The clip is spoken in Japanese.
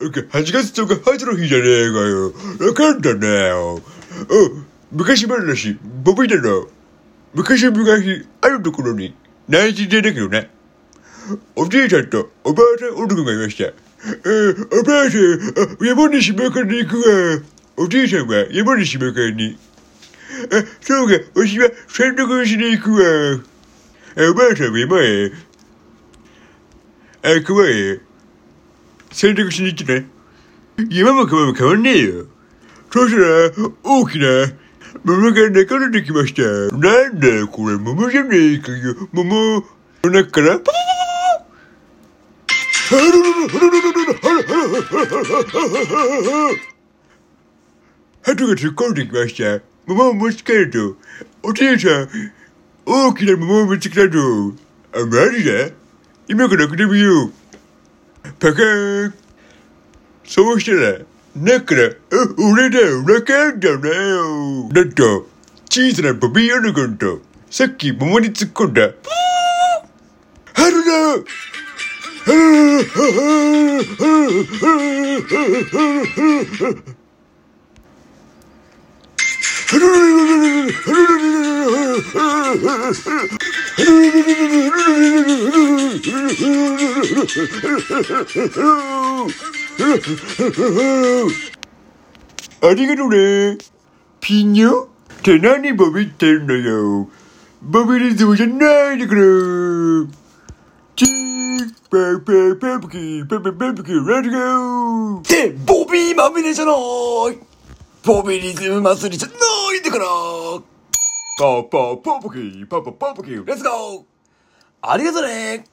8月10日ハートの日じゃねえかよ。わかんだなよ。お、昔話、ボビだろ。昔々、あるところに、内地でだけどな。おじいちゃんとおばあさん男がいました。えー、おばあさん、山に島から行くわ。おじいさんは山に島からに。あ、そうか、わしは洗濯しに行くわ。おばあさんは山へ。あ、川へ。洗濯しに来て。今も今も変わんねえよ。そしたら、大きな、桃が流れてきました。なんだよ、これ、桃じゃねえかよ。桃、の中から、パパパパハトが突っ込んできました。桃を持ち帰ると、おじいさん、大きな桃を持ち帰ると、あ、マジだ今から開けてみよう。パカーン。そうしたら、中から、あ、俺だよ、わかんだなよ。なんと、小さなボビーオルゴンと、さっき桃に突っ込んだ、春だありがとうね。ピニョ？って何ボビってんのよ。ボビリズムじゃないんだから。チーパーパーパープキー、パーパーパープキー、レッツゴー。って、ボビーまみれじゃない。ボビリズム祭りじゃないんだから。パーパーパープキー、パーパーパープキー、レッツゴー。ありがとね